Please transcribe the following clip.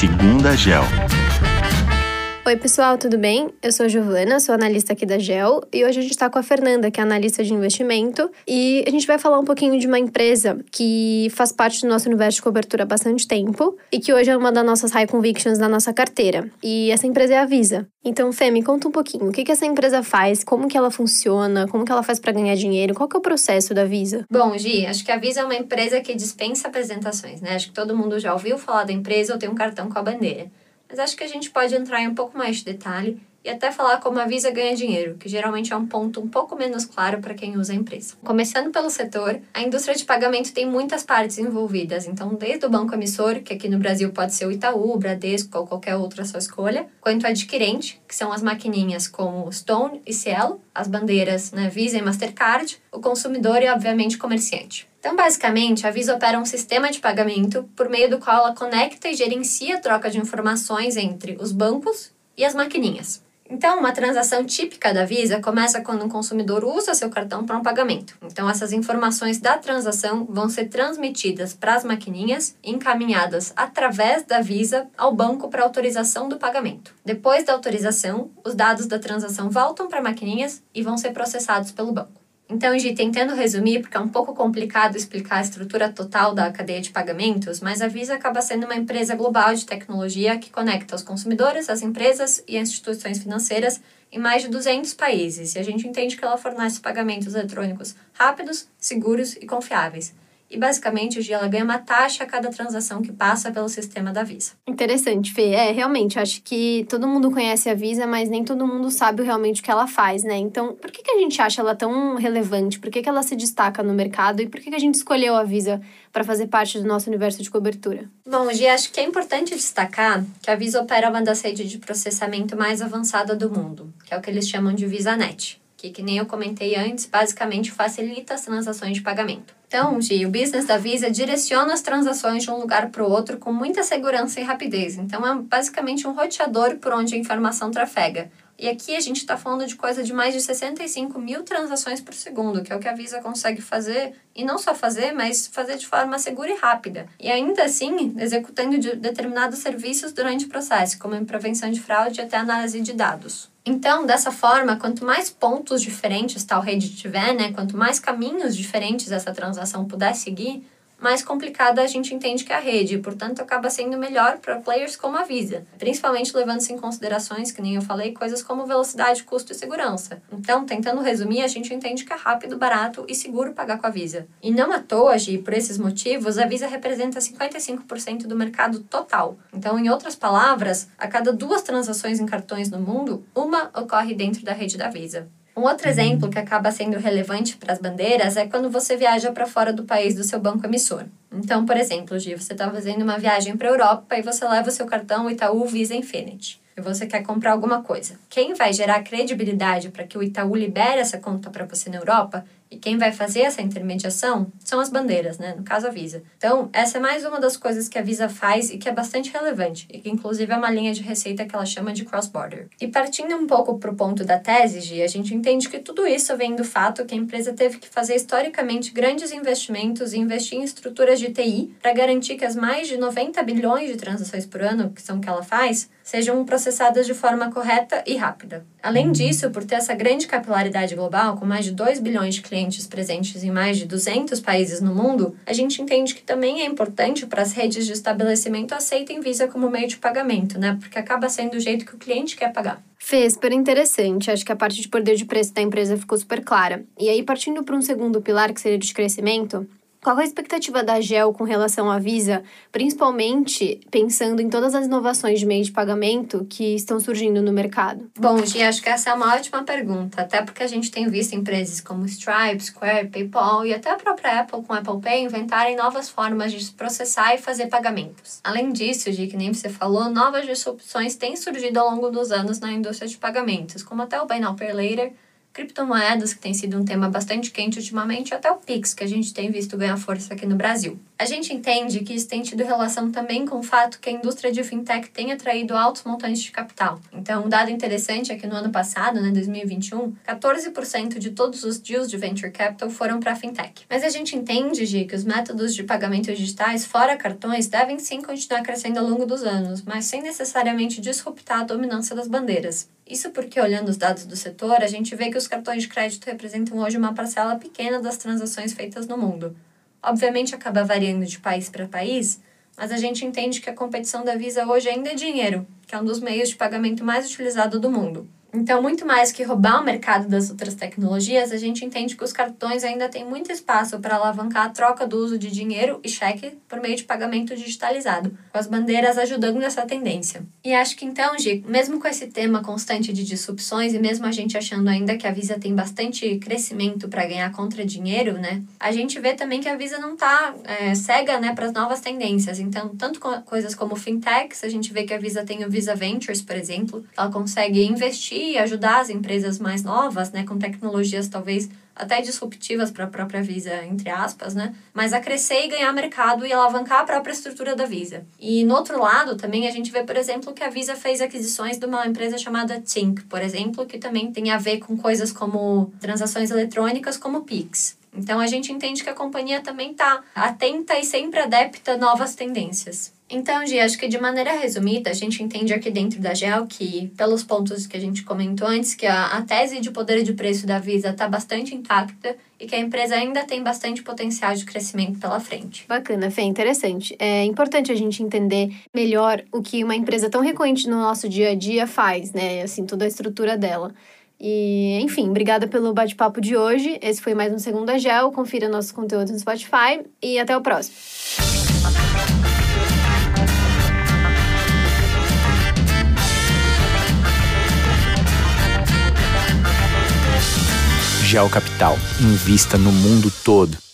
Segunda Gel. Oi, pessoal, tudo bem? Eu sou a Giovana, sou analista aqui da GEL e hoje a gente está com a Fernanda, que é analista de investimento, e a gente vai falar um pouquinho de uma empresa que faz parte do nosso universo de cobertura há bastante tempo e que hoje é uma das nossas high convictions da nossa carteira. E essa empresa é a Visa. Então, Fê, me conta um pouquinho, o que, que essa empresa faz, como que ela funciona, como que ela faz para ganhar dinheiro, qual que é o processo da Visa? Bom, Gi, acho que a Visa é uma empresa que dispensa apresentações, né? Acho que todo mundo já ouviu falar da empresa ou tem um cartão com a bandeira mas acho que a gente pode entrar em um pouco mais de detalhe e até falar como a Visa ganha dinheiro, que geralmente é um ponto um pouco menos claro para quem usa a empresa. Começando pelo setor, a indústria de pagamento tem muitas partes envolvidas, então desde o banco emissor, que aqui no Brasil pode ser o Itaú, o Bradesco ou qualquer outra sua escolha, quanto adquirente, que são as maquininhas como Stone e Cielo, as bandeiras né, Visa e Mastercard, o consumidor e obviamente o comerciante. Então, basicamente, a Visa opera um sistema de pagamento por meio do qual ela conecta e gerencia a troca de informações entre os bancos e as maquininhas. Então, uma transação típica da Visa começa quando um consumidor usa seu cartão para um pagamento. Então, essas informações da transação vão ser transmitidas para as maquininhas e encaminhadas através da Visa ao banco para autorização do pagamento. Depois da autorização, os dados da transação voltam para maquininhas e vão ser processados pelo banco. Então, Gi, tentando resumir, porque é um pouco complicado explicar a estrutura total da cadeia de pagamentos, mas a Visa acaba sendo uma empresa global de tecnologia que conecta os consumidores, as empresas e as instituições financeiras em mais de 200 países. E a gente entende que ela fornece pagamentos eletrônicos rápidos, seguros e confiáveis. E basicamente, hoje ela ganha uma taxa a cada transação que passa pelo sistema da Visa. Interessante, Fê. É, realmente, acho que todo mundo conhece a Visa, mas nem todo mundo sabe realmente o que ela faz, né? Então, por que, que a gente acha ela tão relevante? Por que, que ela se destaca no mercado? E por que, que a gente escolheu a Visa para fazer parte do nosso universo de cobertura? Bom, Gi, acho que é importante destacar que a Visa opera uma das redes de processamento mais avançada do mundo, que é o que eles chamam de VisaNet que, que nem eu comentei antes, basicamente facilita as transações de pagamento. Então, Gi, o business da Visa direciona as transações de um lugar para o outro com muita segurança e rapidez. Então, é basicamente um roteador por onde a informação trafega. E aqui a gente está falando de coisa de mais de 65 mil transações por segundo, que é o que a Visa consegue fazer, e não só fazer, mas fazer de forma segura e rápida. E ainda assim, executando de determinados serviços durante o processo, como prevenção de fraude e até análise de dados. Então, dessa forma, quanto mais pontos diferentes tal rede tiver, né, quanto mais caminhos diferentes essa transação puder seguir, mais complicada a gente entende que é a rede, e, portanto, acaba sendo melhor para players como a Visa, principalmente levando-se em considerações, que nem eu falei, coisas como velocidade, custo e segurança. Então, tentando resumir, a gente entende que é rápido, barato e seguro pagar com a Visa. E não à toa, Gi, por esses motivos, a Visa representa 55% do mercado total. Então, em outras palavras, a cada duas transações em cartões no mundo, uma ocorre dentro da rede da Visa. Um outro exemplo que acaba sendo relevante para as bandeiras é quando você viaja para fora do país do seu banco emissor. Então, por exemplo, Gi, você está fazendo uma viagem para a Europa e você leva o seu cartão Itaú Visa Infinity e você quer comprar alguma coisa. Quem vai gerar credibilidade para que o Itaú libere essa conta para você na Europa e quem vai fazer essa intermediação são as bandeiras, né? No caso, a Visa. Então, essa é mais uma das coisas que a Visa faz e que é bastante relevante, e que inclusive é uma linha de receita que ela chama de cross-border. E partindo um pouco para o ponto da tese, Gi, a gente entende que tudo isso vem do fato que a empresa teve que fazer historicamente grandes investimentos e investir em estruturas de TI para garantir que as mais de 90 bilhões de transações por ano, que são o que ela faz, sejam processadas de forma correta e rápida. Além disso, por ter essa grande capilaridade global, com mais de 2 bilhões de clientes presentes em mais de 200 países no mundo, a gente entende que também é importante para as redes de estabelecimento aceitem Visa como meio de pagamento, né? Porque acaba sendo o jeito que o cliente quer pagar. Fê, super interessante. Acho que a parte de poder de preço da empresa ficou super clara. E aí, partindo para um segundo pilar, que seria de crescimento, qual a expectativa da GEL com relação à Visa, principalmente pensando em todas as inovações de meio de pagamento que estão surgindo no mercado? Bom, Gi, acho que essa é uma ótima pergunta, até porque a gente tem visto empresas como Stripe, Square, PayPal e até a própria Apple com Apple Pay inventarem novas formas de processar e fazer pagamentos. Além disso, Gi, que nem você falou, novas disrupções têm surgido ao longo dos anos na indústria de pagamentos, como até o Buy Now Pay Later, criptomoedas, que tem sido um tema bastante quente ultimamente, até o Pix, que a gente tem visto ganhar força aqui no Brasil. A gente entende que isso tem tido relação também com o fato que a indústria de fintech tem atraído altos montantes de capital. Então, um dado interessante é que no ano passado, né, 2021, 14% de todos os deals de venture capital foram para fintech. Mas a gente entende, Gi, que os métodos de pagamento digitais fora cartões devem sim continuar crescendo ao longo dos anos, mas sem necessariamente disruptar a dominância das bandeiras. Isso porque, olhando os dados do setor, a gente vê que os cartões de crédito representam hoje uma parcela pequena das transações feitas no mundo. Obviamente acaba variando de país para país, mas a gente entende que a competição da Visa hoje ainda é dinheiro, que é um dos meios de pagamento mais utilizado do mundo. Então, muito mais que roubar o mercado das outras tecnologias, a gente entende que os cartões ainda têm muito espaço para alavancar a troca do uso de dinheiro e cheque por meio de pagamento digitalizado, com as bandeiras ajudando nessa tendência. E acho que então, Gi, mesmo com esse tema constante de disrupções e mesmo a gente achando ainda que a Visa tem bastante crescimento para ganhar contra dinheiro, né, a gente vê também que a Visa não está é, cega né, para as novas tendências. Então, tanto coisas como fintechs, a gente vê que a Visa tem o Visa Ventures, por exemplo, ela consegue investir e ajudar as empresas mais novas, né, com tecnologias talvez até disruptivas para a própria Visa, entre aspas, né? Mas a crescer e ganhar mercado e alavancar a própria estrutura da Visa. E no outro lado, também a gente vê, por exemplo, que a Visa fez aquisições de uma empresa chamada Tink, por exemplo, que também tem a ver com coisas como transações eletrônicas, como Pix. Então a gente entende que a companhia também está atenta e sempre adepta a novas tendências. Então, Gi, acho que de maneira resumida, a gente entende aqui dentro da GEL que, pelos pontos que a gente comentou antes, que a, a tese de poder de preço da Visa está bastante intacta e que a empresa ainda tem bastante potencial de crescimento pela frente. Bacana, Fê, interessante. É importante a gente entender melhor o que uma empresa tão recorrente no nosso dia a dia faz, né? Assim, toda a estrutura dela. E, enfim, obrigada pelo bate-papo de hoje. Esse foi mais um Segunda Gel. Confira nossos conteúdos no Spotify e até o próximo. Gel Capital. Invista no mundo todo.